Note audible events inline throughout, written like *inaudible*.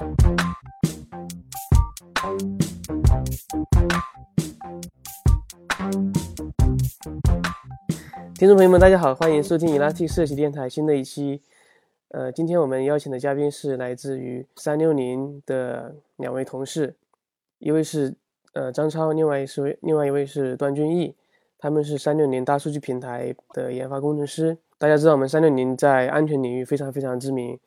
听众朋友们，大家好，欢迎收听 Elastic 设计电台新的一期。呃，今天我们邀请的嘉宾是来自于三六零的两位同事，一位是呃张超，另外一位另外一位是段俊义，他们是三六零大数据平台的研发工程师。大家知道，我们三六零在安全领域非常非常知名，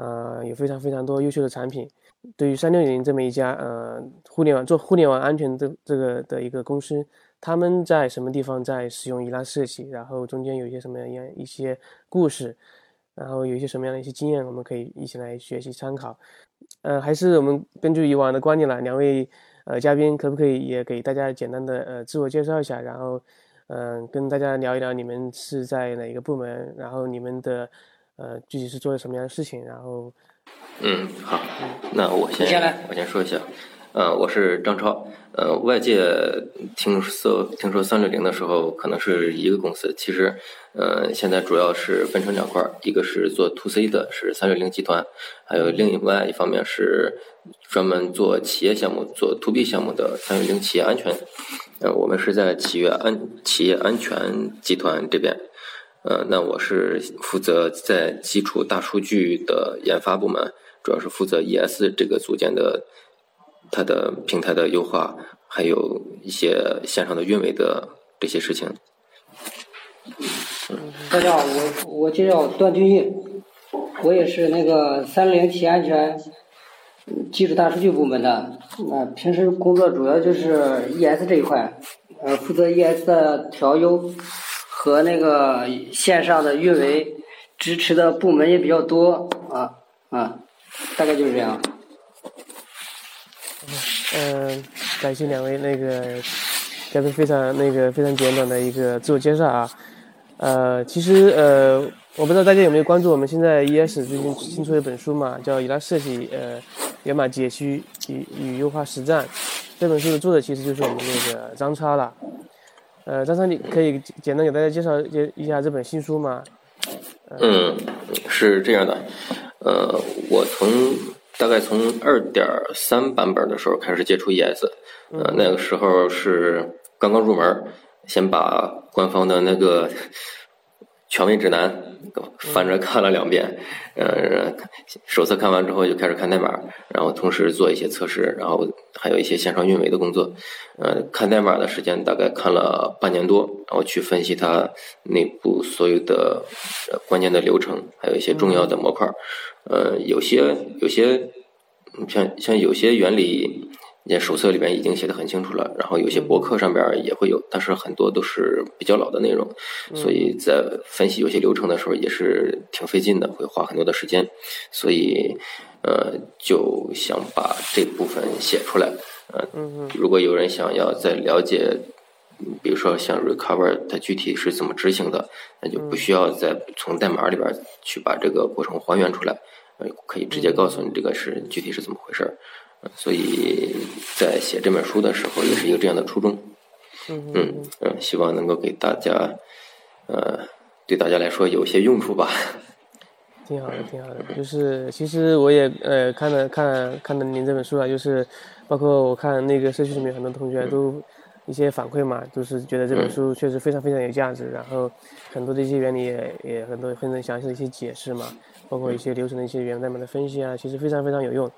呃，有非常非常多优秀的产品。对于三六零这么一家呃互联网做互联网安全的这个的一个公司。他们在什么地方在使用伊拉设计？然后中间有一些什么样一些故事？然后有一些什么样的一些经验，我们可以一起来学习参考。呃，还是我们根据以往的惯例了，两位呃嘉宾可不可以也给大家简单的呃自我介绍一下？然后嗯，跟大家聊一聊你们是在哪个部门？然后你们的呃具体是做了什么样的事情？然后嗯，好，那我先我先说一下。呃，我是张超。呃，外界听说听说三六零的时候，可能是一个公司。其实，呃，现在主要是分成两块儿，一个是做 to C 的，是三六零集团；还有另外一方面是专门做企业项目、做 to B 项目的三六零企业安全。呃，我们是在企业安企业安全集团这边。呃，那我是负责在基础大数据的研发部门，主要是负责 ES 这个组件的。它的平台的优化，还有一些线上的运维的这些事情。大家好，我我叫段俊义，我也是那个三零企安全技术大数据部门的。那平时工作主要就是 ES 这一块，呃，负责 ES 的调优和那个线上的运维支持的部门也比较多啊啊，大概就是这样。嗯，感谢两位那个嘉宾非常那个非常简短的一个自我介绍啊。呃，其实呃，我不知道大家有没有关注我们现在 ES 最近新出一本书嘛，叫《以拉设计呃源码解析与与优化实战》。这本书的作者其实就是我们那个张超了。呃，张三，你可以简单给大家介绍一一下这本新书吗？嗯，是这样的，呃，我从。大概从二点三版本的时候开始接触 ES，呃，那个时候是刚刚入门，先把官方的那个 *laughs* 权威指南翻着看了两遍，呃，手册看完之后就开始看代码，然后同时做一些测试，然后还有一些线上运维的工作。呃，看代码的时间大概看了半年多，然后去分析它内部所有的关键的流程，还有一些重要的模块。呃，有些有些，像像有些原理，也手册里边已经写的很清楚了，然后有些博客上边也会有，但是很多都是比较老的内容，所以在分析有些流程的时候也是挺费劲的，会花很多的时间，所以呃就想把这部分写出来。呃，如果有人想要再了解，比如说像 recover 它具体是怎么执行的，那就不需要再从代码里边去把这个过程还原出来。呃可以直接告诉你这个是具体是怎么回事儿，所以在写这本书的时候也是一个这样的初衷，嗯嗯嗯，希望能够给大家，呃，对大家来说有些用处吧。*laughs* 挺好的，挺好的。就是其实我也呃看了看看了您这本书啊，就是包括我看那个社区里面很多同学都一些反馈嘛，就是觉得这本书确实非常非常有价值，然后很多的一些原理也也很多很详细的一些解释嘛。包括一些流程的一些源代码的分析啊，其实非常非常有用。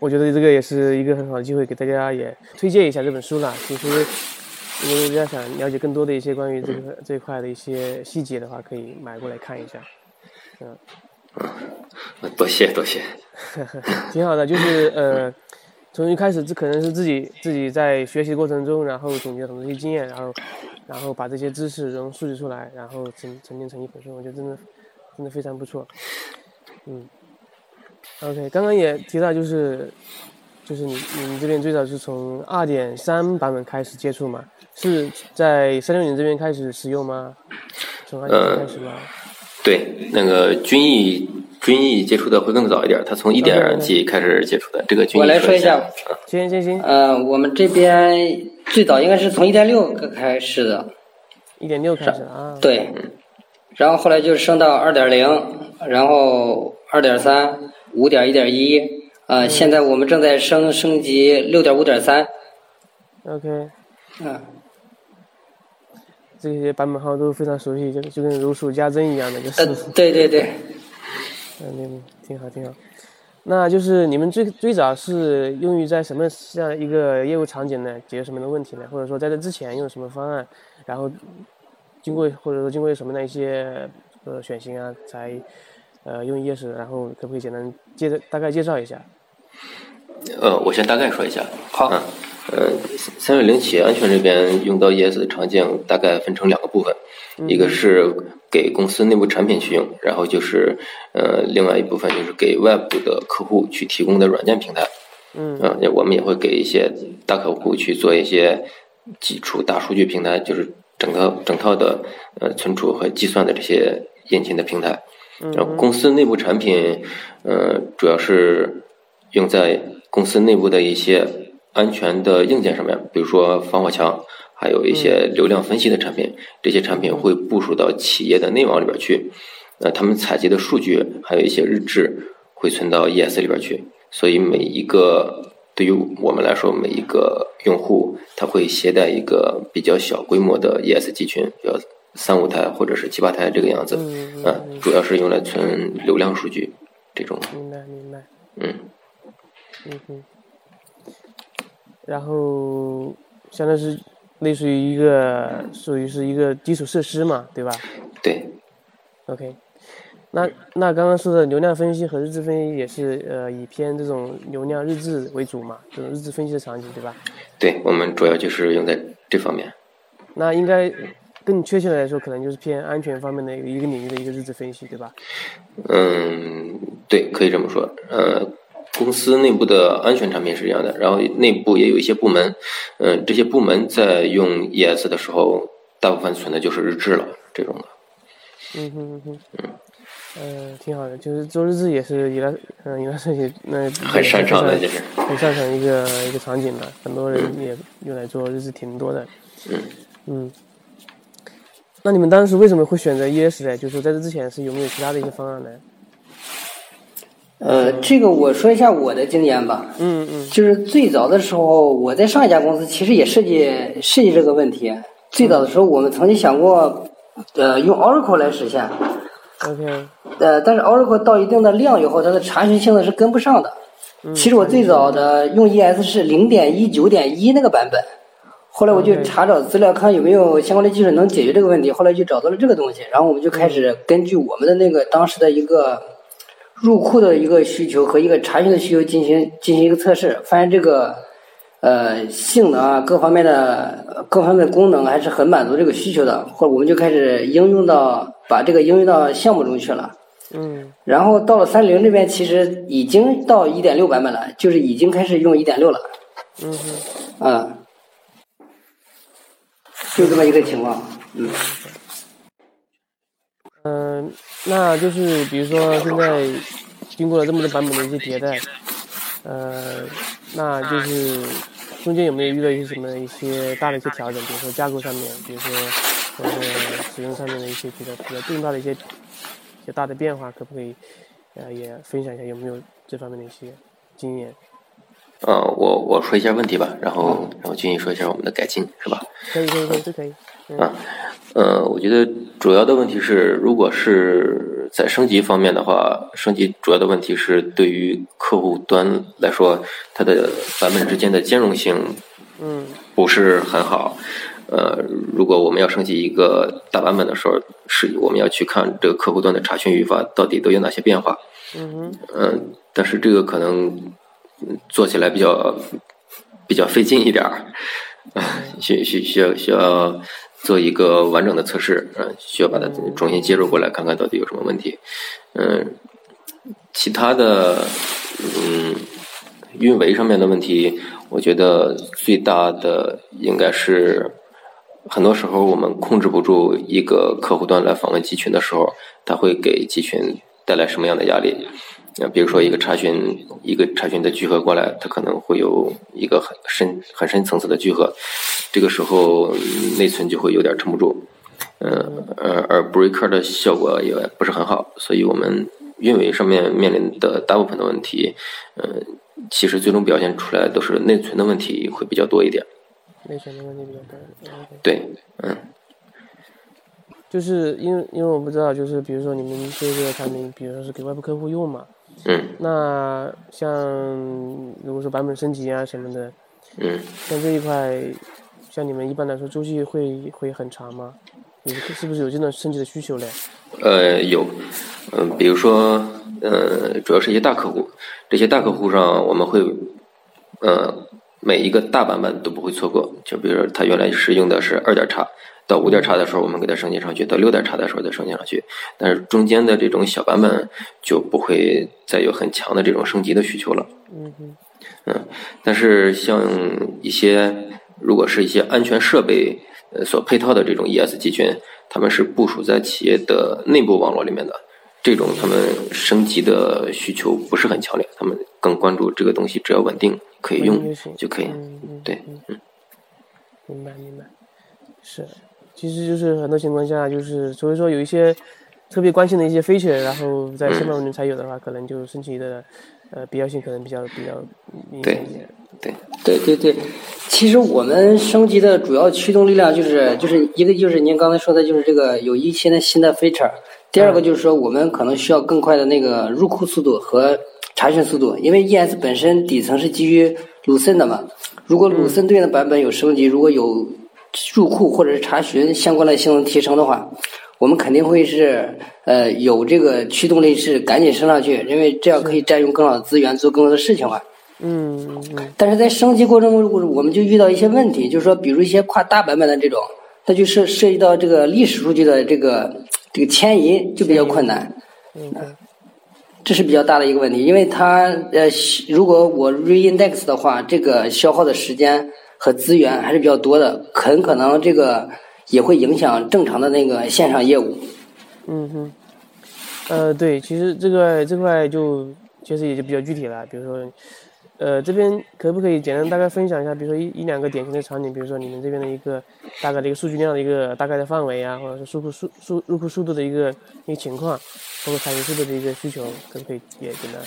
我觉得这个也是一个很好的机会，给大家也推荐一下这本书了。其实，如果大家想了解更多的一些关于这个这一块的一些细节的话，可以买过来看一下。嗯，多谢多谢。*laughs* 挺好的，就是呃，从一开始这可能是自己自己在学习过程中，然后总结很多一些经验，然后然后把这些知识然后数据出来，然后沉沉淀成一本书，我觉得真的真的非常不错。嗯，OK，刚刚也提到，就是就是你你们这边最早是从二点三版本开始接触嘛？是在三六零这边开始使用吗？从二点三开始吗？对，那个军艺军艺接触的会更早一点，他从一点几开始接触的。这个军艺我来说一下，行行行，呃，我们这边最早应该是从一点六开始的，一点六开始啊？对，然后后来就升到二点零，然后。二点三、五点一点一、呃，现在我们正在升升级六点五点三。OK，嗯，这些版本号都非常熟悉，就就跟如数家珍一样的，就呃是，对对对，嗯，挺好挺好。那就是你们最最早是用于在什么这样一个业务场景呢？解决什么样的问题呢？或者说在这之前用什么方案，然后经过或者说经过什么样的一些呃选型啊，才呃用 ES，然后可不可以简单介绍大概介绍一下？呃，我先大概说一下。好嗯，呃，三六零企业安全这边用到 ES 的场景大概分成两个部分，一个是给公司内部产品去用，然后就是呃，另外一部分就是给外部的客户去提供的软件平台。嗯啊，我们也会给一些大客户去做一些基础大数据平台，就是整个整套的呃存储和计算的这些引擎的平台。然后公司内部产品，呃，主要是用在公司内部的一些安全的硬件上面，比如说防火墙，还有一些流量分析的产品。这些产品会部署到企业的内网里边去，呃，他们采集的数据还有一些日志会存到 ES 里边去。所以每一个对于我们来说，每一个用户他会携带一个比较小规模的 ES 集群，三五台或者是七八台这个样子，嗯啊，主要是用来存流量数据这种，明白明白。嗯，嗯哼，然后相当于是类似于一个属于是一个基础设施嘛，对吧对，？OK，那那刚刚说的流量分析和日志分析也是呃以偏这种流量日志为主嘛，这种日志分析的场景对吧？对我们主要就是用在这方面。那应该更确切的来说，可能就是偏安全方面的一个一个领域的一个日志分析对吧？嗯，对，可以这么说。呃，公司内部的安全产品是一样的，然后内部也有一些部门，嗯、这些部门在用 ES 的时候，大部分存的就是日志了，这种的。嗯哼嗯哼，嗯，挺好的，就是做日志也是伊拉嗯伊拉设计那 *laughs* 很擅长的，就是。很擅长一个一个场景的，很多人也用来做日志挺多的。嗯嗯。那你们当时为什么会选择 ES 呢？就是在这之前是有没有其他的一些方案呢？呃，这个我说一下我的经验吧。嗯嗯就是最早的时候，我在上一家公司其实也设计设计这个问题。最早的时候，我们曾经想过，呃，用 Oracle 来实现。，OK，呃，但是 Oracle 到一定的量以后，它的查询性能是跟不上的。嗯其实我最早的用 ES 是零点一九点一那个版本，后来我就查找资料，看有没有相关的技术能解决这个问题。后来就找到了这个东西，然后我们就开始根据我们的那个当时的一个入库的一个需求和一个查询的需求进行进行一个测试，发现这个呃性能啊各方面的呃各方面的功能还是很满足这个需求的，后来我们就开始应用到把这个应用到项目中去了。嗯然后到了三零这边，其实已经到一点六版本了，就是已经开始用一点六了，嗯哼，啊、就这么一个情况。嗯，嗯、那就是比如说现在经过了这么多版本的一些迭代，呃，那就是中间有没有遇到一些什么一些大的一些调整？比如说架构上面，比如说或者使用上面的一些比较比较重大的一些一些大的变化，可不可以呃也分享一下有没有这方面的一些经验？呃，我我说一下问题吧，然后然后君毅说一下我们的改进，是吧？可以可以可以都可以。嗯啊，呃，我觉得主要的问题是，如果是在升级方面的话，升级主要的问题是对于客户端来说，它的版本之间的兼容性嗯不是很好。呃，如果我们要升级一个大版本的时候，是我们要去看这个客户端的查询语法到底都有哪些变化。嗯嗯嗯，但是这个可能嗯做起来比较比较费劲一点儿，需需需要需要做一个完整的测试，嗯，需要把它重新接入过来，看看到底有什么问题。嗯，其他的嗯运维上面的问题，我觉得最大的应该是。很多时候，我们控制不住一个客户端来访问集群的时候，它会给集群带来什么样的压力？啊，比如说一个查询，一个查询的聚合过来，它可能会有一个很深、很深层次的聚合，这个时候嗯内存就会有点撑不住，嗯呃，而 breaker 的效果也不是很好，所以我们运维上面面临的大部分的问题，嗯，其实最终表现出来都是内存的问题会比较多一点。内存的问题比较多。对，嗯。就是因为因为我不知道，就是比如说你们这个产品，比如说是给外部客户用嘛，嗯，那像如果说版本升级啊什么的，嗯，像这一块，像你们一般来说周期会会很长吗？有是不是有这种升级的需求嘞？呃，有，嗯，比如说，呃，主要是一些大客户，这些大客户上我们会，呃，每一个大版本都不会错过，就比如说他原来是用的是二点叉。到五点叉的时候，我们给它升级上去；到六点叉的时候再升级上去。但是中间的这种小版本就不会再有很强的这种升级的需求了。嗯嗯，但是像一些如果是一些安全设备呃所配套的这种 ES 集群，他们是部署在企业的内部网络里面的，这种他们升级的需求不是很强烈，他们更关注这个东西只要稳定可以用就可以。对，嗯，明白明白，是。其实就是很多情况下，就是所以说有一些特别关心的一些 feature，然后在新版本才有的话，可能就升级的呃必要性可能比较比较明显一点。对对对对，其实我们升级的主要驱动力量就是就是一个就是您刚才说的就是这个有一些的新的 feature，第二个就是说我们可能需要更快的那个入库速度和查询速度，因为 ES 本身底层是基于鲁森的嘛，如果鲁森对应的版本有升级，如果有入库或者是查询相关的性能提升的话，我们肯定会是呃有这个驱动力是赶紧升上去，因为这样可以占用更好的资源做更多的事情嘛。嗯嗯。但是在升级过程中，我们就遇到一些问题，就是说，比如一些跨大版本的这种，它就涉涉及到这个历史数据的这个这个迁移就比较困难。嗯。这是比较大的一个问题，因为它呃，如果我 reindex 的话，这个消耗的时间。和资源还是比较多的，很可能这个也会影响正常的那个线上业务。嗯哼，呃，对，其实这个这块就其实也就比较具体了。比如说，呃，这边可不可以简单大概分享一下？比如说一一两个典型的场景，比如说你们这边的一个大概的一个数据量的一个大概的范围啊，或者是入库速速入库速度的一个一个情况，包括查询速度的一个需求，可不可以也简单？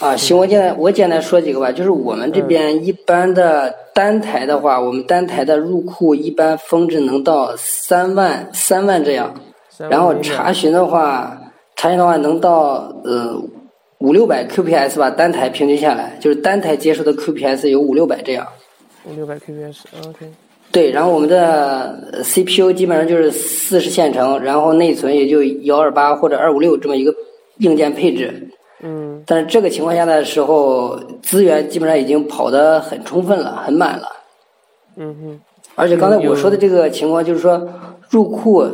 啊，行，我简单我简单说几个吧。就是我们这边一般的单台的话，我们单台的入库一般峰值能到三万三万这样，然后查询的话，查询的话能到呃五六百 QPS 吧，单台平均下来就是单台接收的 QPS 有五六百这样。五六百 QPS，OK。对，然后我们的 CPU 基本上就是四十线程，然后内存也就幺二八或者二五六这么一个硬件配置。嗯，但是这个情况下的时候，资源基本上已经跑得很充分了，很满了。嗯哼。而且刚才我说的这个情况，就是说入库，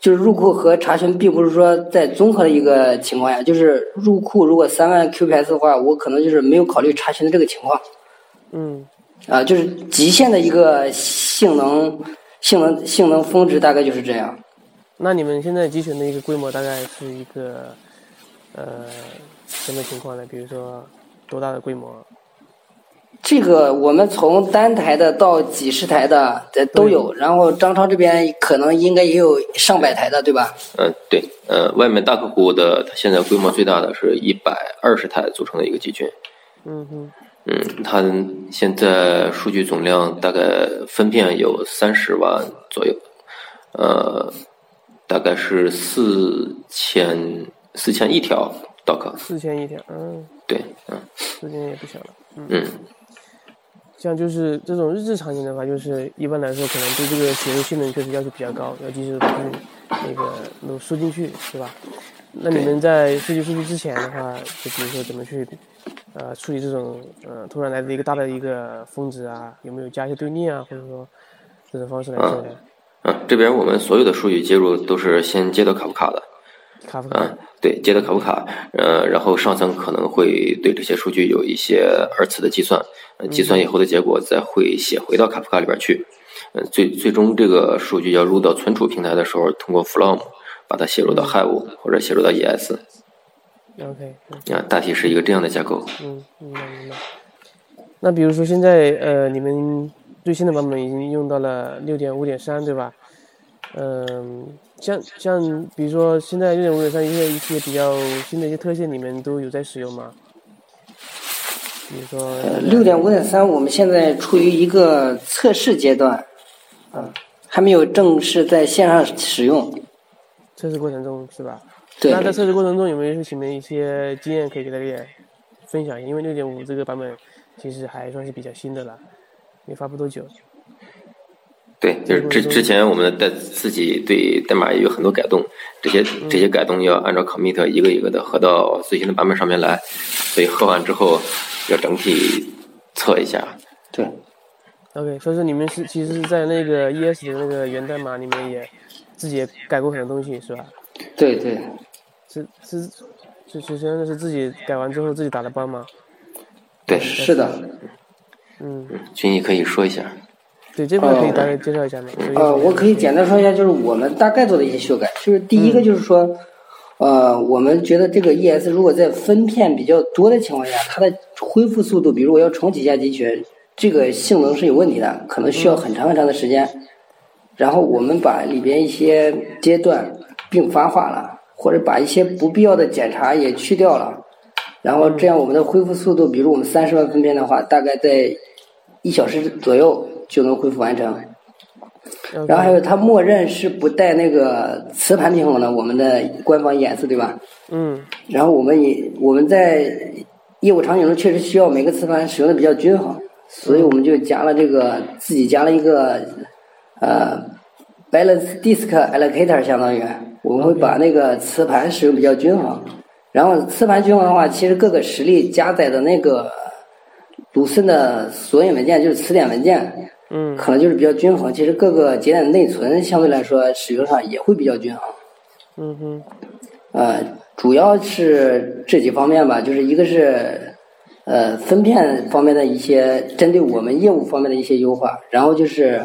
就是入库和查询，并不是说在综合的一个情况下，就是入库如果三万 QPS 的话，我可能就是没有考虑查询的这个情况。嗯。啊，就是极限的一个性能，性能性能峰值大概就是这样。那你们现在集群的一个规模大概是一个，呃。什么情况呢？比如说多大的规模？这个我们从单台的到几十台的都有，然后张超这边可能应该也有上百台的，对吧？嗯，对，呃，外面大客户的他现在规模最大的是一百二十台组成的一个集群。嗯哼。嗯，它现在数据总量大概分片有三十万左右，呃，大概是四千四千一条。刀客四千一天，嗯，对，嗯，四千也不小了，嗯，像就是这种日志场景的话，就是一般来说可能对这个写入性能确实要求比较高，要及时把那个都输进去，是吧？那你们在数据数据之前的话，就比如说怎么去呃处理这种呃突然来的一个大的一个峰值啊，有没有加一些队列啊，或者说这种方式来做的？嗯，这边我们所有的数据接入都是先接到卡夫卡的。卡夫卡，对，接的卡夫卡，呃，然后上层可能会对这些数据有一些二次的计算，计算以后的结果再会写回到卡夫卡里边去，嗯，最最终这个数据要入到存储平台的时候，通过 Flom 把它写入到 Hive 或者写入到 ES。OK。啊，大体是一个这样的架构。嗯，明白明白。那比如说现在呃，你们最新的版本已经用到了六点五点三，对吧？嗯。像像比如说现在六点五点三一些一些比较新的一些特性，你们都有在使用吗？比如说六点五点三，我们现在处于一个测试阶段，啊，还没有正式在线上使用。测试过程中是吧？对那在测试过程中有没有什么一些经验可以给大家分享一下？因为六点五这个版本其实还算是比较新的了，没发布多久。对，就是之之前我们在自己对代码也有很多改动，这些这些改动要按照 commit 一个一个的合到最新的版本上面来，所以合完之后要整体测一下。对，OK，所以说你们是其实是在那个 ES 的那个源代码里面也自己也改过很多东西是吧？对对，是是是，是真的是自己改完之后自己打的包吗？对，是的。嗯，君毅可以说一下。对，这块可以大概介绍一下吗？呃，我可以简单说一下，就是我们大概做的一些修改。就是第一个就是说，呃，我们觉得这个 ES 如果在分片比较多的情况下，它的恢复速度，比如我要重启一下集群，这个性能是有问题的，可能需要很长很长的时间。然后我们把里边一些阶段并发化了，或者把一些不必要的检查也去掉了。然后这样我们的恢复速度，比如我们三十万分片的话，大概在一小时左右就能恢复完成。然后还有它默认是不带那个磁盘平衡的，我们的官方 ES 对吧？嗯然后我们也我们在业务场景中确实需要每个磁盘使用的比较均衡，所以我们就加了这个自己加了一个呃 balance disk allocator，相当于我们会把那个磁盘使用比较均衡。然后磁盘均衡的话，其实各个实例加载的那个鲁森的索引文件就是词典文件，嗯可能就是比较均衡。其实各个节点内存相对来说使用上也会比较均衡。嗯哼呃，主要是这几方面吧，就是一个是呃分片方面的一些针对我们业务方面的一些优化，然后就是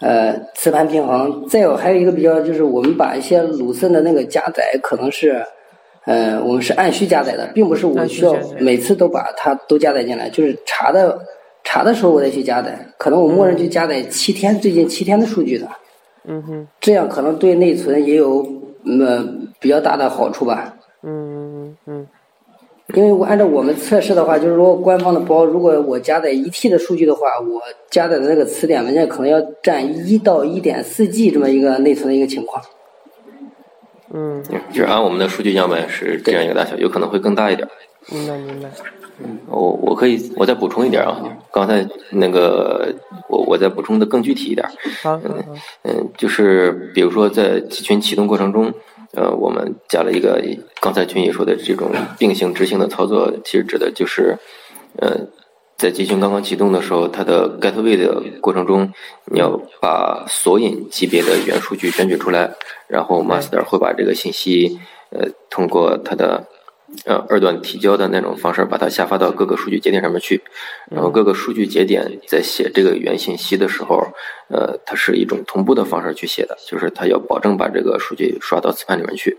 呃磁盘平衡，再有还有一个比较就是我们把一些鲁森的那个加载可能是。呃，我们是按需加载的，并不是我需要每次都把它都加载进来，就是查的查的时候我再去加载，可能我默认去加载七天最近七天的数据的，嗯哼这样可能对内存也有呃比较大的好处吧。嗯嗯因为我按照我们测试的话，就是说官方的包，如果我加载一 T 的数据的话，我加载的那个词典文件可能要占一到一点四 G 这么一个内存的一个情况。嗯，就是按我们的数据样本是这样一个大小，有可能会更大一点。明白明白。我我可以我再补充一点啊，刚才那个我我再补充的更具体一点。好好好，嗯，就是比如说在集群启动过程中，呃，我们加了一个刚才群也说的这种并行执行的操作，其实指的就是，呃，在集群刚刚启动的时候，它的 gateway 的过程中，你要把索引级别的原数据选取出来，然后 master 会把这个信息，呃，通过它的。呃，二段提交的那种方式，把它下发到各个数据节点上面去，然后各个数据节点在写这个原信息的时候，呃，它是一种同步的方式去写的，就是它要保证把这个数据刷到磁盘里面去，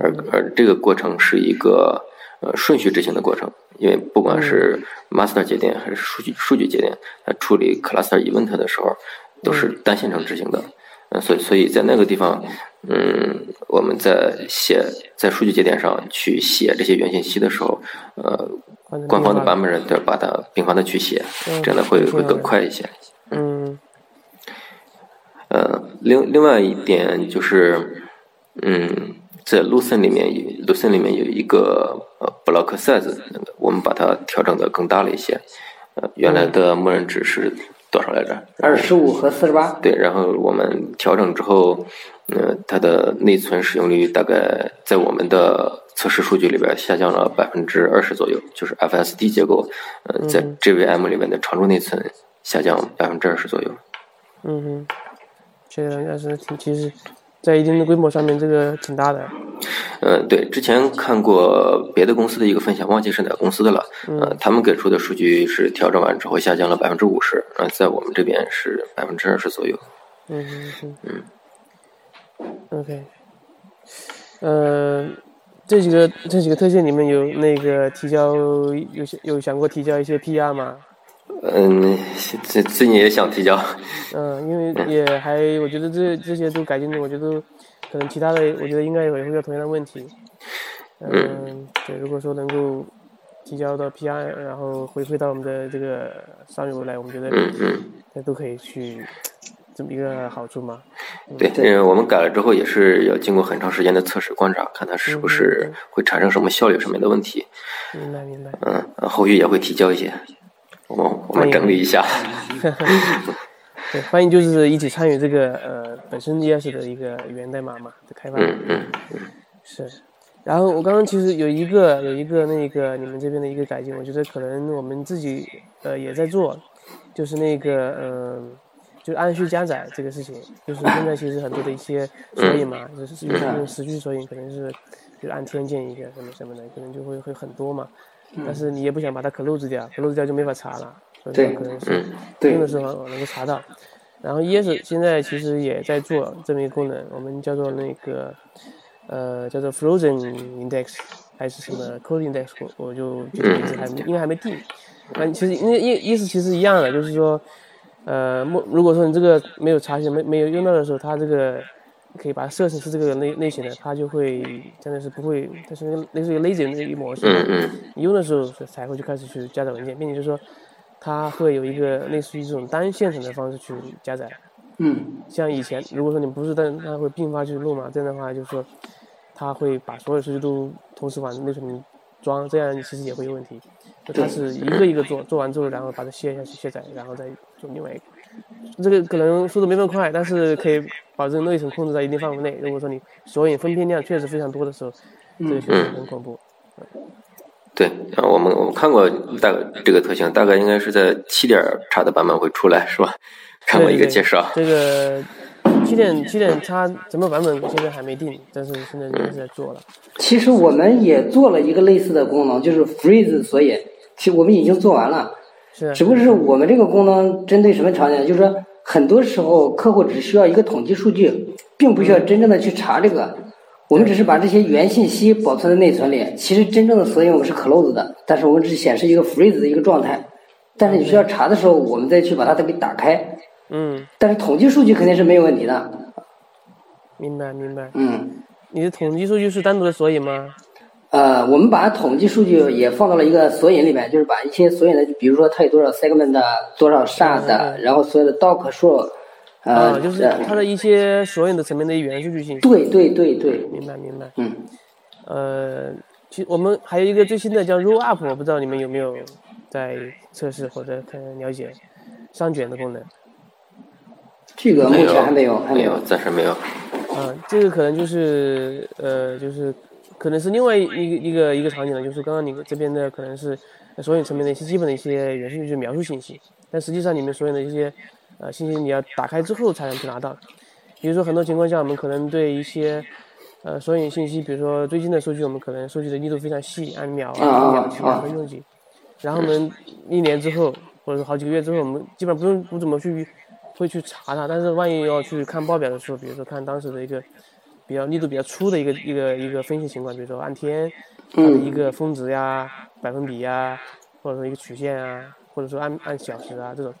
而而这个过程是一个呃顺序执行的过程，因为不管是 master 节点还是数据数据节点，它处理 cluster event 的时候都是单线程执行的，呃，所以所以在那个地方，嗯，我们在写在数据节点上去写这些原信息的时候，呃，官方的版本人得把它频繁的去写，这样的会会更快一些。嗯呃，另另外一点就是，嗯，在 Lucene 里面有 Lucene 里面有一个呃 block size，那个我们把它调整的更大了一些，呃，原来的默认值是多少来着？二十五和四十八。对，然后我们调整之后，呃，它的内存使用率大概在我们的测试数据里边下降了百分之二十左右，就是 FSD 结构，呃，在 JVM 里面的常驻内存下降百分之二十左右。嗯哼，这个还是挺，其实，在一定的规模上面，这个挺大的。嗯，对，之前看过别的公司的一个分享，忘记是哪个公司的了。呃，他们给出的数据是调整完之后下降了百分之五十，呃，在我们这边是百分之二十左右。嗯哼嗯。OK，呃，这几个这几个特性里面有那个提交有有想过提交一些 PR 吗？嗯，最最近也想提交。嗯，因为也还，我觉得这这些都改进的，我觉得可能其他的，我觉得应该也会遇到同样的问题。嗯，对，如果说能够提交到 PR，然后回馈到我们的这个上游来，我们觉得那都可以去这么一个好处吗。对，嗯，我们改了之后也是要经过很长时间的测试观察，看它是不是会产生什么效率上面的问题。明白，明白。嗯，后续也会提交一些。我我们整理一下，*laughs* 对，欢迎就是一起参与这个呃本身 ES 的一个源代码嘛的开发，嗯嗯嗯，是。然后我刚刚其实有一个有一个那个你们这边的一个改进，我觉得可能我们自己呃也在做，就是那个嗯，就按需加载这个事情，就是现在其实很多的一些索引嘛，就是用时序索引，可能是就是按天建一个什么什么的，可能就会会很多嘛。但是你也不想把它 close 掉，close 掉就没法查了，所以可能是用的时候能够查到。然后 ES 现在其实也在做这么一个功能，我们叫做那个呃叫做 Frozen Index 还是什么 Code Index，我我就具体名字还应该还没定。那其实因为意意思其实一样的，就是说呃，如果说你这个没有查询没没有用到的时候，它这个。可以把它设成是这个类类型的，它就会真的是不会，它是类似于 lazy 那一模式。嗯嗯。你用的时候才会去开始去加载文件，并且就是说，它会有一个类似于这种单线程的方式去加载。嗯。像以前，如果说你不是单，它会并发去录嘛，这样的话就是说，它会把所有数据都同时往内存里装，这样其实也会有问题。它是一个一个做，做完之后然后把它卸下去卸载，然后再做另外一个。这个可能速度没那么快，但是可以保证内存控制在一定范围内。如果说你索引分片量确实非常多的时候，这个确实很恐怖。对，我们我们看过大概这个特性，大概应该是在七点叉的版本会出来，是吧？看过一个介绍。这个七点七点叉什么版本现在还没定，但是现在应该是在做了。其实我们也做了一个类似的功能，就是 freeze 索引，其实我们已经做完了。只不过是我们这个功能针对什么场景？就是说，很多时候客户只需要一个统计数据，并不需要真正的去查这个。我们只是把这些原信息保存在内存里。其实真正的索引我们是 close 的，但是我们只显示一个 freeze 的一个状态。但是你需要查的时候，我们再去把它再给打开。嗯。但是统计数据肯定是没有问题的。明白，明白。嗯。你的统计数据是单独的索引吗？呃，我们把统计数据也放到了一个索引里面，就是把一些索引的，比如说它有多少 segment，的多少 shard，然后所有的 doc 数，呃，就是它的一些索引的层面的元数据信息。对对对对，明白明白。嗯。呃，其实我们还有一个最新的叫 roll up，我不知道你们有没有在测试或者看了解上卷的功能。这个目前还没有，没有，暂时没有。啊，这个可能就是呃，就是。可能是另外一个一个一个场景呢，就是刚刚你这边的可能是索引层面的一些基本的一些元数据描述信息，但实际上你们所有的一些呃信息你要打开之后才能去拿到。比如说很多情况下，我们可能对一些呃索引信息，比如说最近的数据，我们可能收集的力度非常细，按秒啊、秒级啊、分用级，然后我们一年之后或者说好几个月之后，我们基本上不用不怎么去会去查它，但是万一要去看报表的时候，比如说看当时的一个。比较力度比较粗的一个一个一个分析情况，比如说按天它的一个峰值呀、百分比呀，或者说一个曲线啊，或者说按按小时啊这种，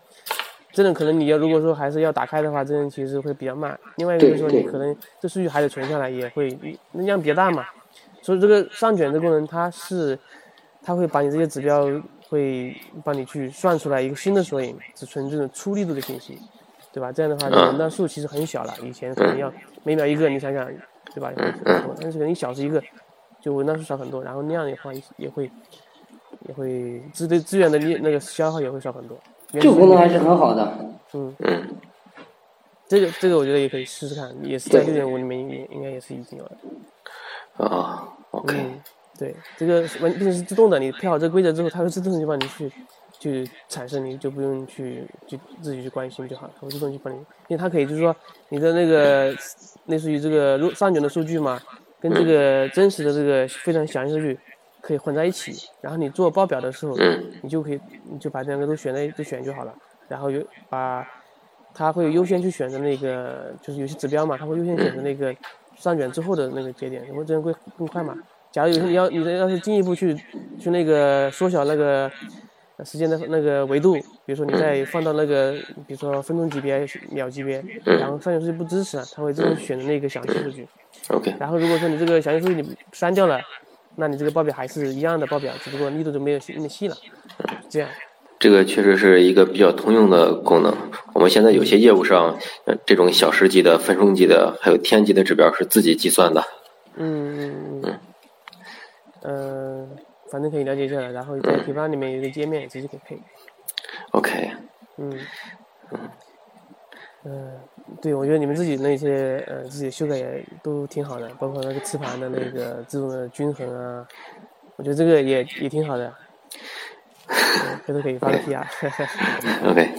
这种可能你要如果说还是要打开的话，这种其实会比较慢。另外一个就是说你可能这数据还得存下来，也会量比较大嘛。所以这个上卷的功能，它是它会把你这些指标会帮你去算出来一个新的索引，只存这种粗力度的信息。对吧？这样的话，文档数其实很小了。以前可能要每秒一个，你想想，对吧？但是可能一小时一个，就文档数少很多，然后量的话也会也会资对资源的那那个消耗也会少很多。这个功能还是很好的。嗯。这个这个我觉得也可以试试看，也是在六点五里面应应该也是已经有了。啊，OK。对，这个完毕竟是自动的，你配好这个规则之后，它会自动就帮你去。去产生你就不用去去自己去关心就好了，它会自动去帮你，因为它可以就是说你的那个类似于这个上卷的数据嘛，跟这个真实的这个非常详细数据可以混在一起，然后你做报表的时候，你就可以你就把这两个都选在都选就好了，然后有把它会优先去选择那个就是有些指标嘛，它会优先选择那个上卷之后的那个节点，然后这样会更快嘛。假如有你要你的要是进一步去去那个缩小那个。时间的那个维度，比如说你再放到那个，比如说分钟级别、秒级别，嗯然后上行数据不支持了，它会自动选择那个详细数据。OK，然后如果说你这个详细数据你删掉了，那你这个报表还是一样的报表，只不过密度就没有那么细了。这样，这个确实是一个比较通用的功能。我们现在有些业务上，呃，这种小时级的、分钟级的，还有天级的指标是自己计算的。嗯嗯嗯，呃，反正可以了解一下了。然后在嗯 K 八里面有一个界面，直接可以配。OK，嗯，嗯，对，我觉得你们自己那些呃自己修改也都挺好的，包括那个磁盘的那个自动的均衡啊，我觉得这个也也挺好的。*laughs* *laughs* *laughs* 嗯回头可以发个 PR。OK，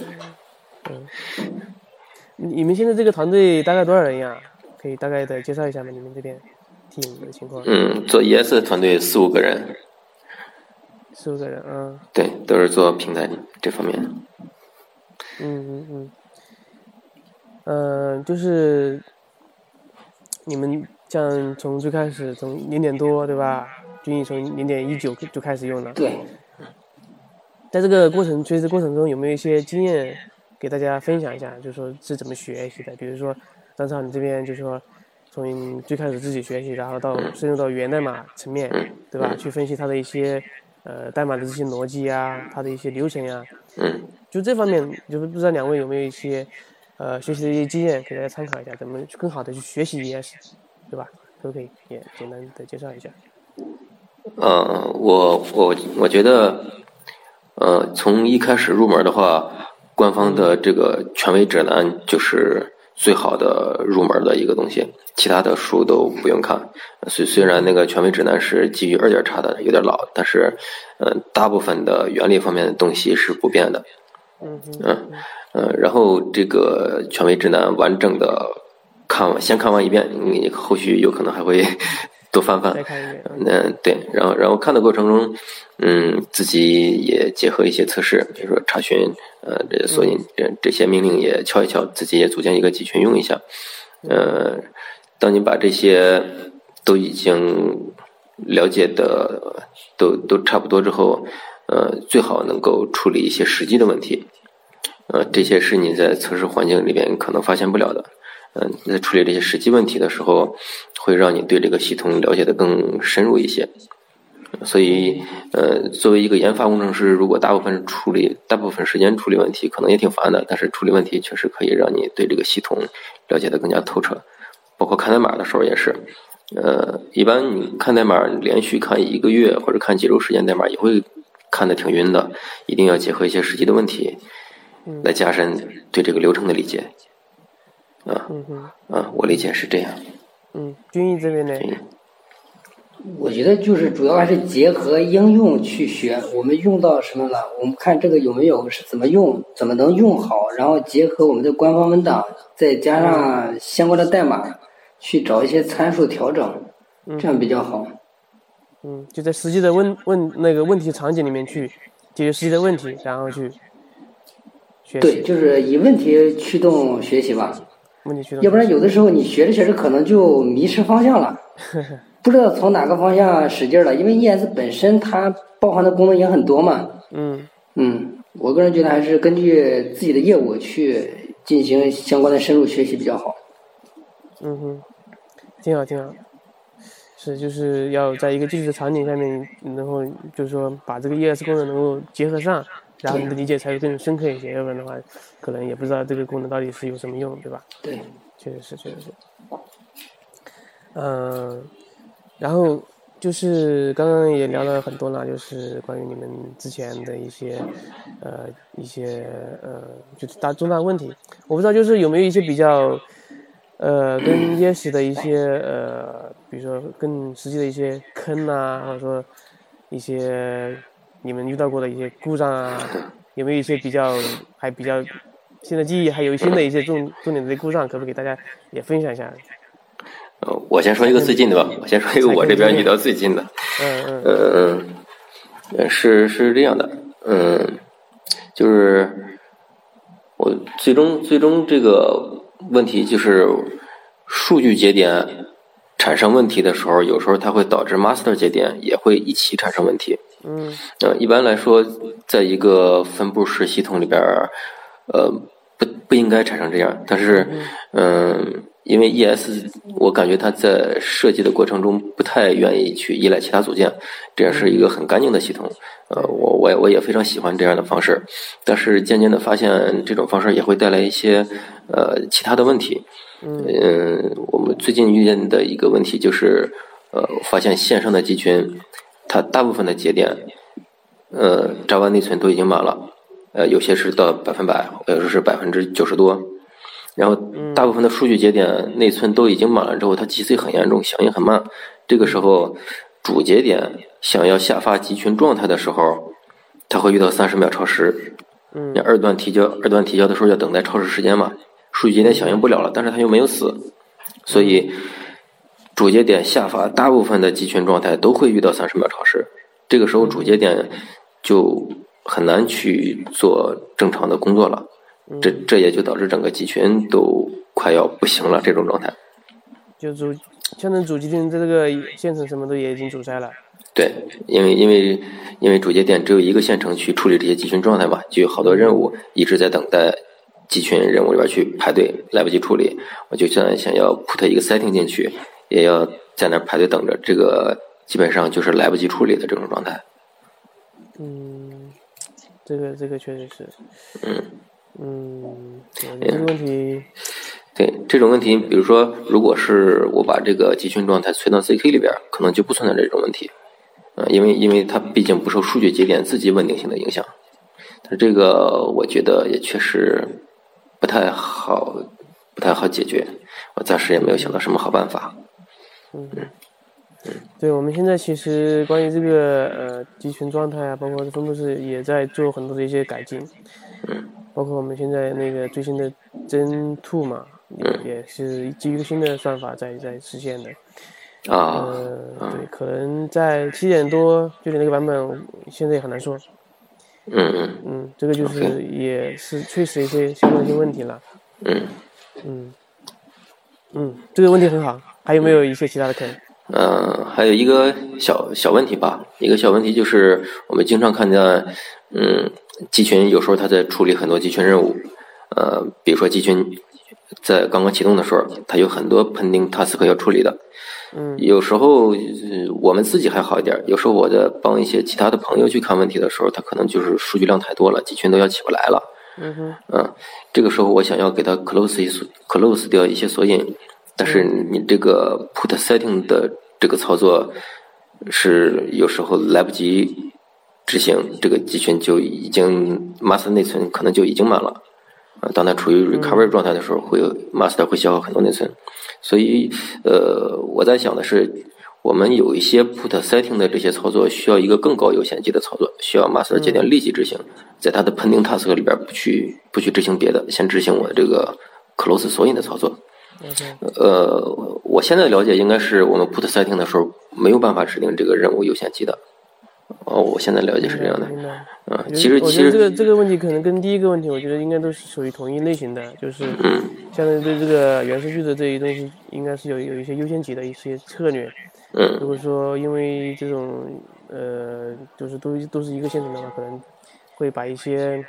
你你们现在这个团队大概多少人呀？可以大概的介绍一下吗？你们这边 team 的情况？嗯，做 ES 团队四五个人，四五个人嗯。对，都是做平台这方面。嗯嗯嗯。嗯、就是你们像从最开始从零点多对吧？军艺从零点一九就开始用了。对，在这个过程学习过程中，有没有一些经验给大家分享一下？就是说是怎么学习的？比如说张超，你这边就是说从最开始自己学习，然后到深入到源代码层面，对吧？去分析它的一些呃代码的这些逻辑呀，它的一些流程呀，嗯，就这方面，就是不知道两位有没有一些呃学习的一些经验给大家参考一下，怎么去更好的去学习 ES，对吧？可不可以也简单的介绍一下？呃，我我我觉得，呃，从一开始入门的话，官方的这个权威指南就是最好的入门的一个东西，其他的书都不用看。虽虽然那个权威指南是基于二点叉的，有点老，但是，呃，大部分的原理方面的东西是不变的。嗯嗯然后这个权威指南完整的看完，先看完一遍，你后续有可能还会多翻翻再。看一遍。嗯，对，然后然后看的过程中，嗯，自己也结合一些测试，比如说查询，呃，这索引这这些命令也敲一敲，自己也组建一个集群用一下。呃，当你把这些都已经了解的都都差不多之后，呃，最好能够处理一些实际的问题。呃，这些是你在测试环境里边可能发现不了的。嗯、在处理这些实际问题的时候，会让你对这个系统了解的更深入一些。所以，呃，作为一个研发工程师，如果大部分处理大部分时间处理问题，可能也挺烦的。但是处理问题确实可以让你对这个系统了解的更加透彻。包括看代码的时候也是，呃，一般你看代码连续看一个月或者看几周时间代码，也会看得挺晕的。一定要结合一些实际的问题，来加深对这个流程的理解。啊嗯嗯，啊，我理解是这样。嗯，军艺这边呢？我觉得就是主要还是结合应用去学，我们用到什么了，我们看这个有没有是怎么用，怎么能用好，然后结合我们的官方文档，再加上相关的代码，去找一些参数调整，这样比较好。嗯，就在实际的问问那个问题场景里面去解决实际的问题，然后去学对，就是以问题驱动学习吧。要不然有的时候你学着学着可能就迷失方向了，*laughs* 不知道从哪个方向使劲了。因为 ES 本身它包含的功能也很多嘛。嗯嗯，我个人觉得还是根据自己的业务去进行相关的深入学习比较好。嗯哼，挺好挺好。是，就是要在一个具体的场景下面，然后就是说把这个 ES 功能能够结合上，然后你的理解才会更深刻一些。要不然的话，可能也不知道这个功能到底是有什么用，对吧？对，确实是，确实是。嗯，然后就是刚刚也聊了很多了，就是关于你们之前的一些呃一些呃就是大重大问题，我不知道就是有没有一些比较呃跟 ES 的一些呃，比如说更实际的一些坑啊，或者说一些你们遇到过的一些故障啊，*laughs* 有没有一些比较还比较新的记忆还有新的一些重重点的故障，可不可以给大家也分享一下？呃，我先说一个最近的吧，我先说一个我这边遇到最近的。嗯嗯嗯，呃，是是这样的，嗯，就是我最终最终这个问题就是数据节点产生问题的时候，有时候它会导致 master 节点也会一起产生问题。嗯呃，一般来说，在一个分布式系统里边儿，呃，不不应该产生这样。但是，嗯、因为 ES，我感觉它在设计的过程中不太愿意去依赖其他组件，这样是一个很干净的系统。呃，我我也我也非常喜欢这样的方式，但是渐渐的发现这种方式也会带来一些呃其他的问题。嗯，我们最近遇见的一个问题就是，呃，发现线上的集群，它大部分的节点，呃，Java 内存都已经满了，呃，有些是到百分百，有时是百分之九十多，然后大部分的数据节点内存都已经满了之后，它 GC 很严重，响应很慢。这个时候，主节点想要下发集群状态的时候，它会遇到三十秒超时。嗯二段提交，二段提交的时候要等待超时时间嘛，数据节点响应不了了，但是它又没有死，所以主节点下发大部分的集群状态都会遇到三十秒超时，这个时候主节点就很难去做正常的工作了，这这也就导致整个集群都快要不行了这种状态。就主相当于主集群这个线程什么都也已经阻塞了。对，因为因为因为主节点只有一个线程去处理这些集群状态嘛，就有好多任务一直在等待集群任务里边去排队，来不及处理。我就在想要 put 一个 setting 进去，也要在那儿排队等着，这个基本上就是来不及处理的这种状态。嗯，这个这个确实是。嗯嗯，对这个问题，对这种问题，比如说，如果是我把这个集群状态存到 ZK 里边，可能就不存在这种问题。呃，因为因为它毕竟不受数据节点自己稳定性的影响，但这个我觉得也确实不太好，不太好解决。我暂时也没有想到什么好办法。对我们现在其实关于这个呃集群状态啊，包括分布式也在做很多的一些改进。嗯。包括我们现在那个最新的真 Two 嘛，也也是基于新的算法在在实现的。啊，呃，对，可能在七点多就点那个版本，现在也很难说。嗯嗯嗯，这个就是也是确实一些相关的一些问题了。嗯。嗯嗯，这个问题很好。还有没有一些其他的坑？嗯，还有一个小小问题吧，一个小问题就是我们经常看见，嗯，集群有时候它在处理很多集群任务，呃，比如说集群在刚刚启动的时候，它有很多 pending task 要处理的，嗯。有时候、呃我们自己还好一点，有时候我在帮一些其他的朋友去看问题的时候，他可能就是数据量太多了，集群都要起不来了，嗯哼。嗯，这个时候我想要给它 close 一锁 close 掉一些索引，但是你这个 put setting 的这个操作是有时候来不及执行，这个集群就已经 master 内存可能就已经满了。啊，当它处于 recovery 状态的时候，会有 master 会消耗很多内存，所以呃，我在想的是，我们有一些 put setting 的这些操作需要一个更高优先级的操作，需要 master 节点立即执行，在它的 pending task 里边不去不去执行别的，先执行我这个 close 索引的操作。呃，我现在了解应该是我们 put setting 的时候没有办法指定这个任务优先级的。哦，我现在了解是这样的。明白。啊，我觉得其实其我觉得这个，这个问题可能跟第一个问题，我觉得应该都是属于同一类型的，就是嗯相当于对这个原数据的这一东西，应该是有有一些优先级的一些策略。嗯如嗯果说因为这种呃，就是都都是一个线程的话，可能会把一些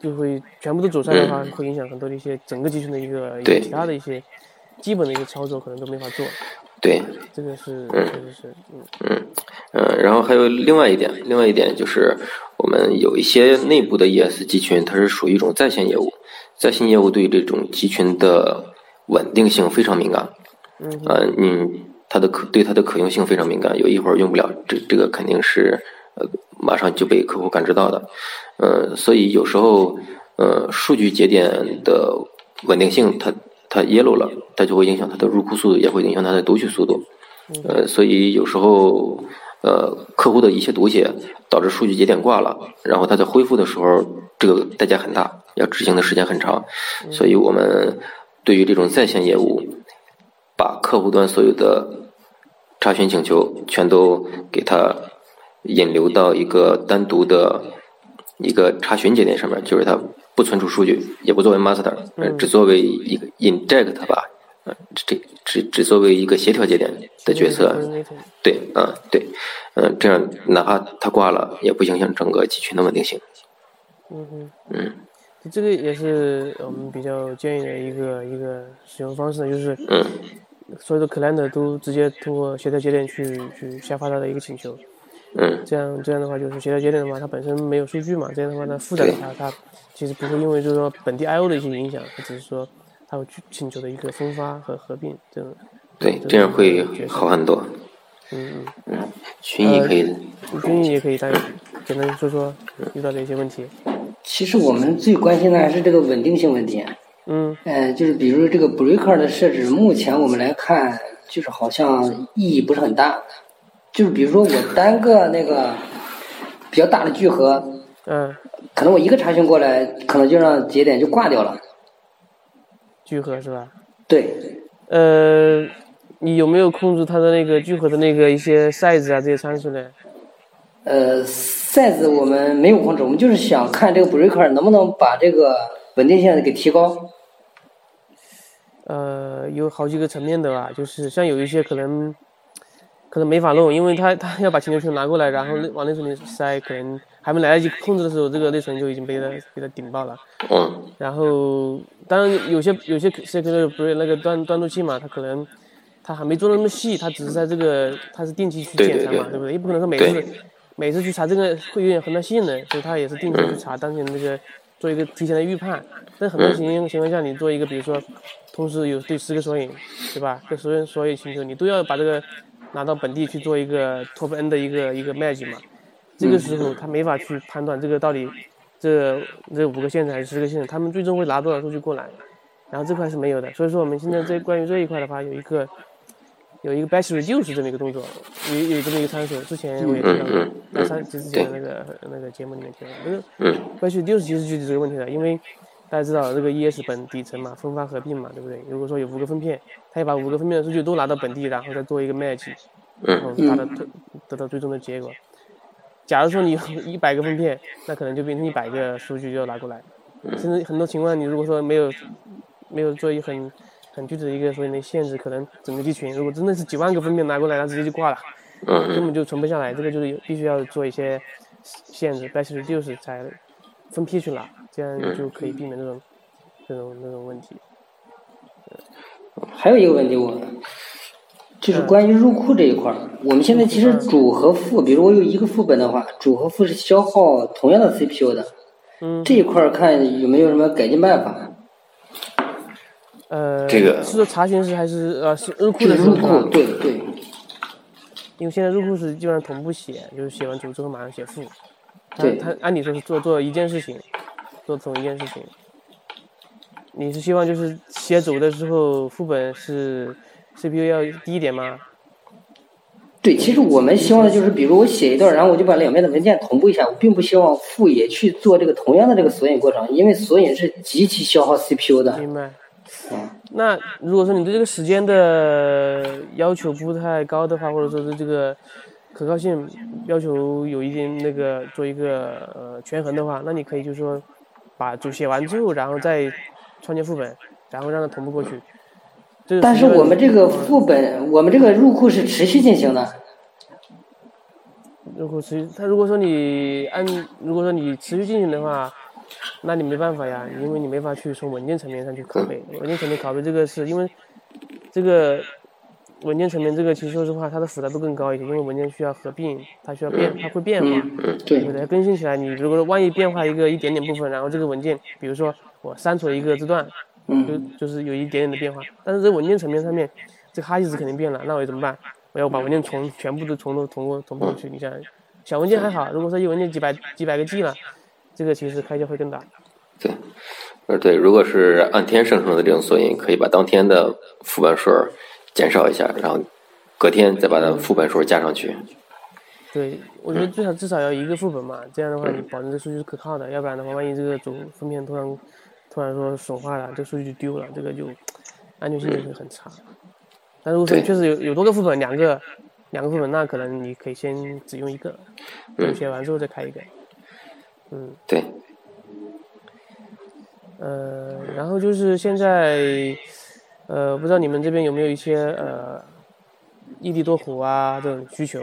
就会全部都走塞的话，会影响很多的一些整个集群的一个对。其他的一些基本的一些操作，可能都没法做。对，这个是确实是嗯。嗯，呃，然后还有另外一点，另外一点就是我们有一些内部的 ES 集群，它是属于一种在线业务，在线业务对这种集群的稳定性非常敏感。嗯嗯，它的可对它的可用性非常敏感，有一会儿用不了，这这个肯定是呃马上就被客户感知到的。呃，所以有时候呃数据节点的稳定性它它 yellow 了，它就会影响它的入库速度，也会影响它的读取速度。呃，所以有时候呃客户的一些读写导致数据节点挂了，然后它在恢复的时候，这个代价很大，要执行的时间很长。所以我们对于这种在线业务，把客户端所有的查询请求全都给它引流到一个单独的一个查询节点上面，就是它不存储数据，也不作为 master，呃只作为一个 inject 吧，呃，这只只作为一个协调节点的角色，对，啊，对，嗯，这样哪怕它挂了，也不影响整个集群的稳定性。嗯，这个也是我们比较建议的一个一个使用方式，就是，嗯，所有的 client 都直接通过协调节点去去下发它的一个请求。嗯，这样这样的话，就是协调节点的话，它本身没有数据嘛，这样的话，呢负载它它其实不会因为就是说本地 I/O 的一些影响，它只是说它会去请求的一个分发和合并这种。对，这样会好很多。嗯嗯嗯，群益可以，群益也可以，大家简单说说遇到的一些问题。其实我们最关心的还是这个稳定性问题。嗯。呃，就是比如这个 breaker 的设置，目前我们来看，就是好像意义不是很大。就是比如说我单个那个比较大的聚合，嗯，可能我一个查询过来，可能就让节点就挂掉了。聚合是吧？对。呃，你有没有控制它的那个聚合的那个一些 size 啊这些参数呢？呃，size 我们没有控制，我们就是想看这个 breaker 能不能把这个稳定性给提高。呃，有好几个层面的吧，就是像有一些可能。可能没法弄，因为他他要把请求权拿过来，然后往内存里塞，可能还没来得及控制的时候，这个内存就已经被他被他顶爆了。嗯。然后，当然有些有些 C P U 不是那个端端路器嘛，它可能它还没做那么细，它只是在这个它是定期去检查嘛，对不对？也不可能说每次每次去查这个会有点很大性能，所以它也是定期去查当前那个做一个提前的预判。但很多情情况下，你做一个比如说同时有对十个索引，对吧？对十个索引请求，你都要把这个。拿到本地去做一个 top n 的一个一个 match 嘛，这个时候他没法去判断这个到底这这五个线程还是十个线程，他们最终会拿多少数据过来，然后这块是没有的，所以说我们现在在关于这一块的话，有一个有一个 batch reduce 这么一个动作，有有这么一个参数，之前我也提到过，在三之前的那个那个节目里面提到，这个 batch reduce 其实就是这个问题的，因为。大家知道这个 ES 本底层嘛，分发合并嘛，对不对？如果说有五个分片，他要把五个分片的数据都拿到本地，然后再做一个 match，然后达到得到最终的结果。假如说你有一百个分片，那可能就变成一百个数据就要拿过来。甚至很多情况，你如果说没有没有做一很很具体的一个所谓的限制，可能整个集群如果真的是几万个分片拿过来，它直接就挂了，根本就存不下来。这个就是必须要做一些限制，batch reduce 才分批去拿。这样就可以避免这种、这种、那种问题。还有一个问题，我就是关于入库这一块儿。我们现在其实主和副，比如我有一个副本的话，主和副是消耗同样的 CPU 的。嗯。这一块儿看有没有什么改进办法？呃，这个是说查询时还是呃是入库的时候？入库，对对。因为现在入库是基本上同步写，就是写完主之后马上写副。对。他按理说是做做一件事情。做同一件事情，你是希望就是写走的时候副本是 CPU 要低一点吗？对，其实我们希望的就是，比如我写一段，然后我就把两边的文件同步一下，我并不希望副也去做这个同样的这个索引过程，因为索引是极其消耗 CPU 的。明白。那如果说你对这个时间的要求不太高的话，或者说是这个可靠性要求有一定那个做一个呃权衡的话，那你可以就是说。把主写完之后，然后再创建副本，然后让它同步过去。但是我们这个副本，我们这个入库是持续进行的。入库持续，他如果说你按，如果说你持续进行的话，那你没办法呀，因为你没法去从文件层面上去拷贝。文件层面拷贝这个是因为这个。文件层面这个其实说实话，它的复杂度更高一些，因为文件需要合并，它需要变，它会变化，对不对？更新起来，你如果万一变化一个一点点部分，然后这个文件，比如说我删除了一个字段，就就是有一点点的变化，但是这文件层面上面，这个哈希值肯定变了，那我怎么办？我要把文件重全部都重头重过同步过去。你想，小文件还好，如果说一文件几百几百个 G 了，这个其实开销会更大。对，呃对，如果是按天生成的这种索引，可以把当天的副本数。减少一下，然后隔天再把它副本数加上去。对，我觉得最少至少要一个副本嘛，这样的话你保证这数据是可靠的。要不然的话，万一这个主分片突然突然说损坏了，这数据就丢了，这个就安全性就会很差。但如果说确实有有多个副本，两个两个副本，那可能你可以先只用一个，写完之后再开一个。嗯，对。呃，然后就是现在。呃，不知道你们这边有没有一些呃异地多弧啊这种需求？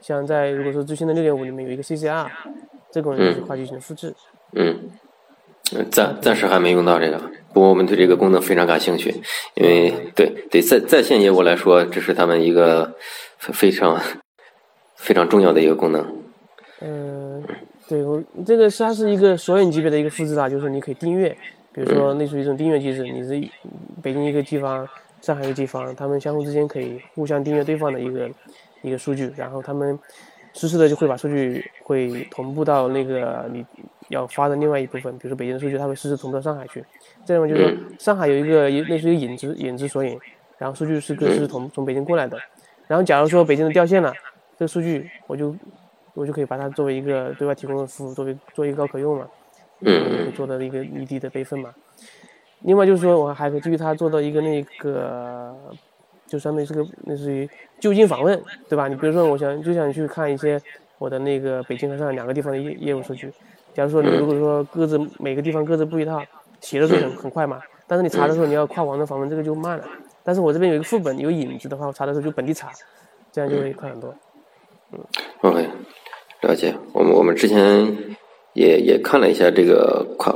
像在如果说最新的六点五里面有一个 CCR，这种就是跨机型的复制。嗯，暂暂时还没用到这个，不过我们对这个功能非常感兴趣，因为对对在在线业务来说，这是他们一个非常非常重要的一个功能。嗯，对我这个是它是一个索引级别的一个复制啊，就是你可以订阅，比如说类似于这种订阅机制，你是北京一个地方，上海一个地方，他们相互之间可以互相订阅对方的一个一个数据，然后他们实时的就会把数据会同步到那个你要发的另外一部分，比如说北京的数据，它会实时同步到上海去，这样就是说上海有一个类似于影子影子索引，然后数据是个是从从北京过来的，然后假如说北京的掉线了，这个数据我就。我就可以把它作为一个对外提供的服务，作为做一个高可用嘛，嗯，做的一个异地的备份嘛。另外就是说，我还可以基于它做到一个那个，就相当于是个类似于就近访问，对吧？你比如说，我想就想去看一些我的那个北京和上海两个地方的业业务数据。假如说你如果说各自每个地方各自布一套，写的时候很很快嘛，但是你查的时候你要跨网的访问，这个就慢了。但是我这边有一个副本有影子的话，我查的时候就本地查，这样就会快很多。嗯，OK。了解，我们我们之前也也看了一下这个跨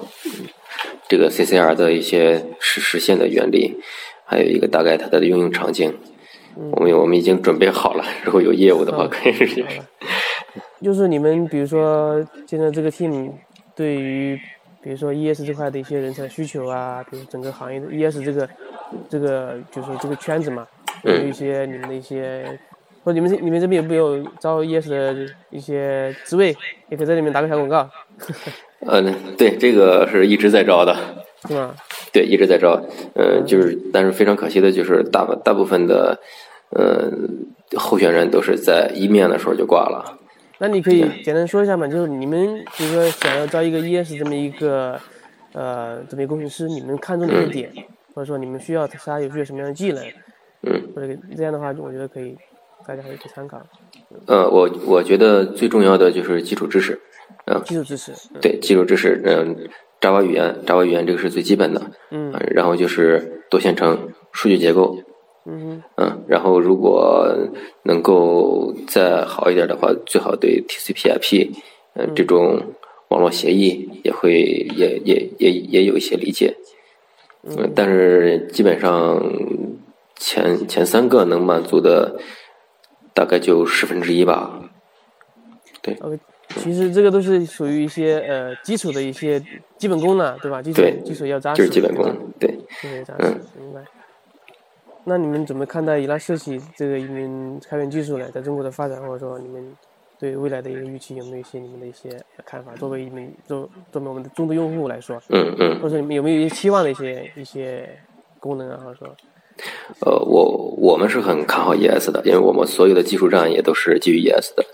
这个 CCR 的一些实实现的原理，还有一个大概它的应用场景。我们我们已经准备好了，如果有业务的话可以试试。就是你们比如说现在这个 team 对于比如说 ES 这块的一些人才需求啊，比如整个行业的 ES 这个这个就是这个圈子嘛，有一些你们的一些。或者你们你们这边有没有招 ES 的一些职位？也可以在里面打个小广告。嗯，*laughs* 对，这个是一直在招的。是吗？对，一直在招。嗯，就是，但是非常可惜的就是大大部分的，嗯，候选人都是在一面的时候就挂了。那你可以简单说一下嘛？就是你们比如说想要招一个 ES 这么一个呃这么一个工程师，你们看重哪个点？或者说你们需要他有具有什么样的技能？嗯。或者这样的话，我觉得可以。大家可以去参考。呃，我我觉得最重要的就是基础知识，嗯，基础知识，对，基础知识，嗯，Java 语言，Java 语言这个是最基本的，嗯，然后就是多线程、数据结构，嗯嗯，然后如果能够再好一点的话，最好对 TCP/IP，嗯，这种网络协议也会也也也也有一些理解，嗯，但是基本上前前三个能满足的。大概就十分之一吧，对。呃，其实这个都是属于一些呃基础的一些基本功了，对吧？基础基础要扎实。就是基本功，对。基础扎实，明白。那你们怎么看待伊拉设计这个一名开源技术呢？在中国的发展，或者说你们对未来的一个预期，有没有一些你们的一些看法？作为一名作作为我们的中度用户来说，嗯嗯。或者说你们有没有一些期望的一些一些功能啊？或者说？呃，我我们是很看好 ES 的，因为我们所有的技术站也都是基于 ES 的。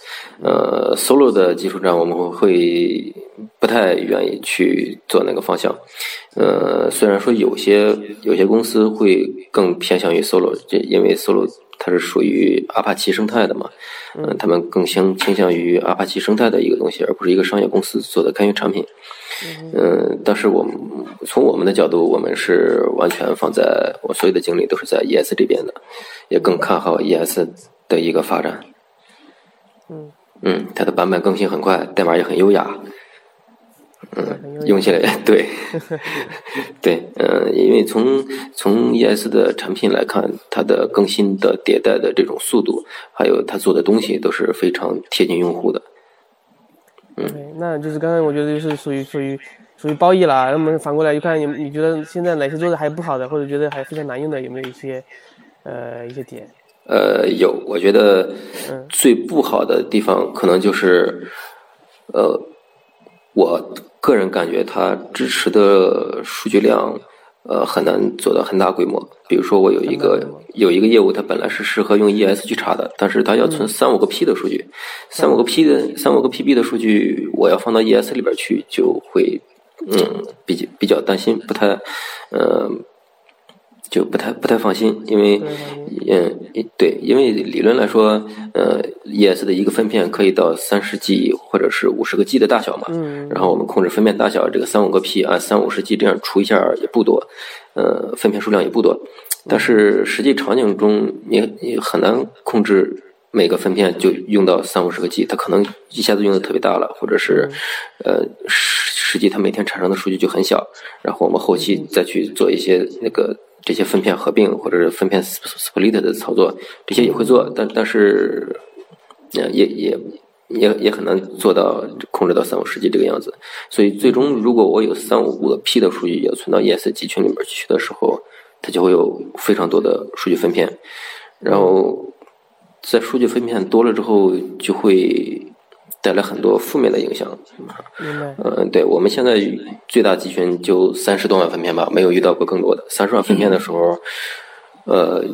呃，Solo 的技术站我们会不太愿意去做那个方向。呃，虽然说有些有些公司会更偏向于 Solo，这因为 Solo 它是属于阿帕奇生态的嘛，嗯，他们更倾倾向于阿帕奇生态的一个东西，而不是一个商业公司做的开源产品。嗯，但是我们从我们的角度，我们是完全放在我所有的精力都是在 ES 这边的，也更看好 ES 的一个发展。嗯嗯，它的版本更新很快，代码也很优雅。嗯，用起来对 *laughs* 对，嗯，因为从从 ES 的产品来看，它的更新的迭代的这种速度，还有它做的东西都是非常贴近用户的。嗯，那就是刚才我觉得就是属于属于属于褒义了。那么反过来就看你你觉得现在哪些做的还不好的，或者觉得还非常难用的，有没有一些呃一些点？呃，有，我觉得最不好的地方可能就是呃，我个人感觉它支持的数据量。呃，很难做到很大规模。比如说，我有一个有一个业务，它本来是适合用 ES 去查的，但是它要存三五个 P 的数据，三五个 P 的三五个 PB 的数据，我要放到 ES 里边去，就会嗯，比较比较担心，不太呃。就不太不太放心，因为，嗯，对，因为理论来说，呃，ES 的一个分片可以到三十 G 或者是五十个 G 的大小嘛，嗯，然后我们控制分片大小，这个三五个 P 按三五十 G 这样除一下也不多，呃，分片数量也不多，但是实际场景中你你很难控制每个分片就用到三五十个 G，它可能一下子用的特别大了，或者是呃实际它每天产生的数据就很小，然后我们后期再去做一些那个这些分片合并或者是分片 split 的操作，这些也会做，但但是也也也也很难做到控制到三五十 G 这个样子，所以最终如果我有三五个 P 的数据要存到 ES 集群里面去的时候，它就会有非常多的数据分片，然后在数据分片多了之后，就会带来很多负面的影响。明白。嗯，对，我们现在最大集群就三十多万分片吧，没有遇到过更多的。三十万分片的时候，呃，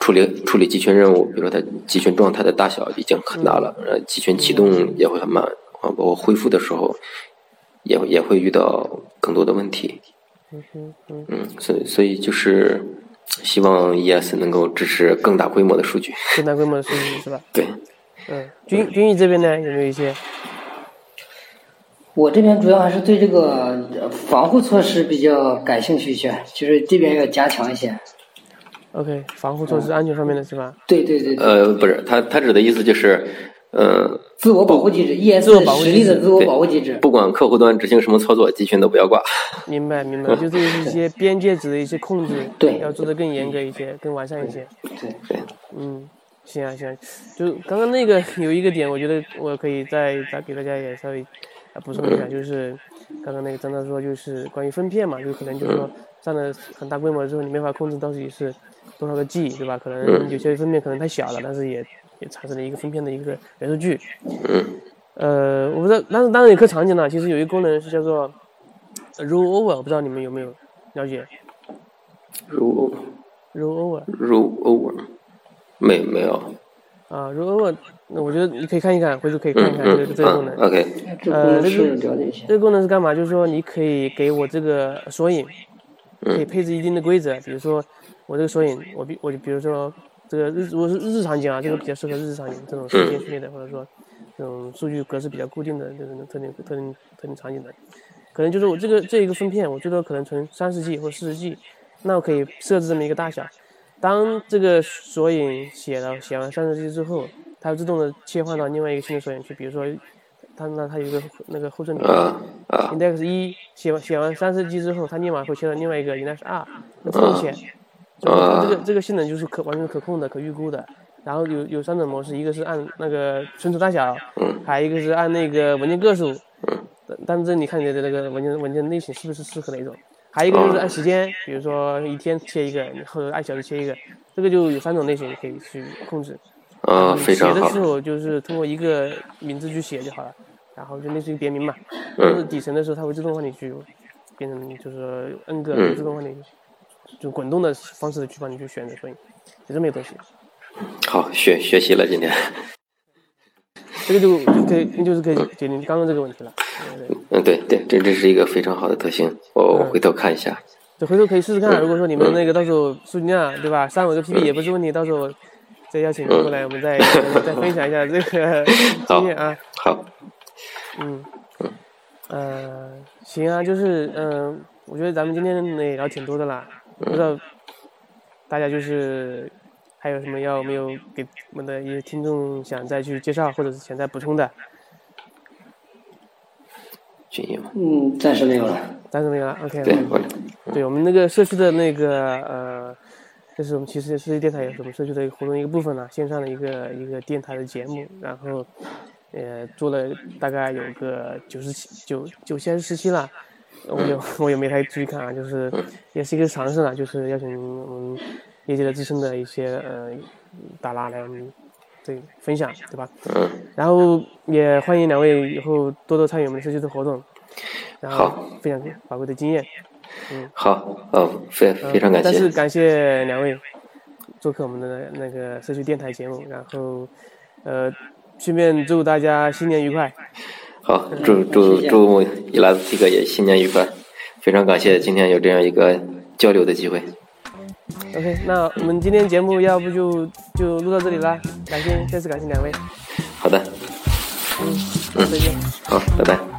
处理处理集群任务，比如说它集群状态的大小已经很大了，呃，集群启动也会很慢，啊，包括恢复的时候，也也会遇到更多的问题。嗯哼嗯，嗯，所以所以就是希望 ES 能够支持更大规模的数据。更大规模的数据是吧？对，嗯，军军艺这边呢有没有一些？我这边主要还是对这个呃防护措施比较感兴趣一些，就是这边要加强一些。OK，防护措施、安全上面的是吧？对对对，对呃，不是，他他指的意思就是，呃，自我保护机制，ES 自我保护机制实力的自我保护机制。不管客户端执行什么操作，集群都不要挂。明白明白，就这是一些边界值的一些控制，对要做的更严格一些，更完善一些。对，对，嗯，行啊行啊，就刚刚那个 *laughs* 有一个点，我觉得我可以再再给大家也稍微啊补充一下，就是刚刚那个张大说，就是关于分片嘛，就可能就是说占了很大规模之后，你没法控制到底是多少个 G，对吧？可能有些分片可能太小了，但是也也产生了一个分片的一个元数据。嗯。呃，我不知道，但是当然有个场景呢，其实有一个功能是叫做 roll over，我不知道你们有没有了解？如 roll over。如 over，没没有，啊，如果那我觉得你可以看一看，回头可以看嗯一看这个嗯这个功能。嗯，OK，呃这功能是了解一下这。个功能是干嘛？就是说你可以给我这个索引，可以嗯配置一定的规则，比如说我这个索引，我比我就比如说这个日如果是日常场景啊，这个比较适合日常场景这种时间序列的，或者说这种数据格式比较固定的这种特定特定特定场景的，可能就是我这个这一个分片，我最多可能存三十 G 或四十 G，那我可以设置这么一个大小。当这个索引写了写完三十 G 之后，它会自动的切换到另外一个新的索引去，比如说它那它有一个那个后缀 index 一写完写完三十 G 之后，它立马会切到另外一个 index 二，那自动写，这个这个性能就是可完全可控的、可预估的。然后有有三种模式，一个是按那个存储大小，还有一个是按那个文件个数，但但是你看你的那个文件文件类型是不是适合哪种？还有一个就是按时间，比如说一天切一个，或者按小时切一个，这个就有三种类型可以去控制。啊，你非常好写的时，候就是通过一个名字去写就好了，然后就类似于别名嘛。就是底层的时候，它会自动帮你去变成就是说 n 个嗯自动帮你就滚动的方式去帮你去选择所以，有这么一个东西。好学学习了今天，这个就就可以就是可以解决你刚刚这个问题了。嗯，对对，这这是一个非常好的特性，我我回头看一下，就回头可以试试看，如果说你们那个到时候数据量对吧，三五个 PP 也不是问题，到时候再邀请你过来，我们再再分享一下这个 *laughs* 经验啊。好，嗯，呃，行啊，就是嗯、我觉得咱们今天也聊挺多的啦，不知道大家就是还有什么要没有给我们的一些听众想再去介绍，或者是想再补充的，军医嘛，嗯，暂时没有了。暂时没有了。OK，对，我对我们那个社区的那个呃，这是我们其实社区电台也是我们社区的一个活动一个部分了，线上的一个一个电台的节目，然后呃做了大概有个九十七九九期还是十七了，我也 *laughs* 我也没太注意看啊，就是也是一个尝试了，就是邀请我们业界的资深的一些呃大拉来我们对分享，对吧？嗯，然后也欢迎两位以后多多参与我们的社区的活动，然后好。分享宝贵的经验。嗯。好，哦，非嗯非常感谢，再次感谢两位做客我们的那个社区电台节目，然后呃，顺便祝大家新年愉快。好，祝祝祝伊拉斯提克也新年愉快，非常感谢今天有这样一个交流的机会，OK，那我们今天节目要不就就录到这里啦，感谢再次感谢两位，好的，嗯，再见。好，拜拜。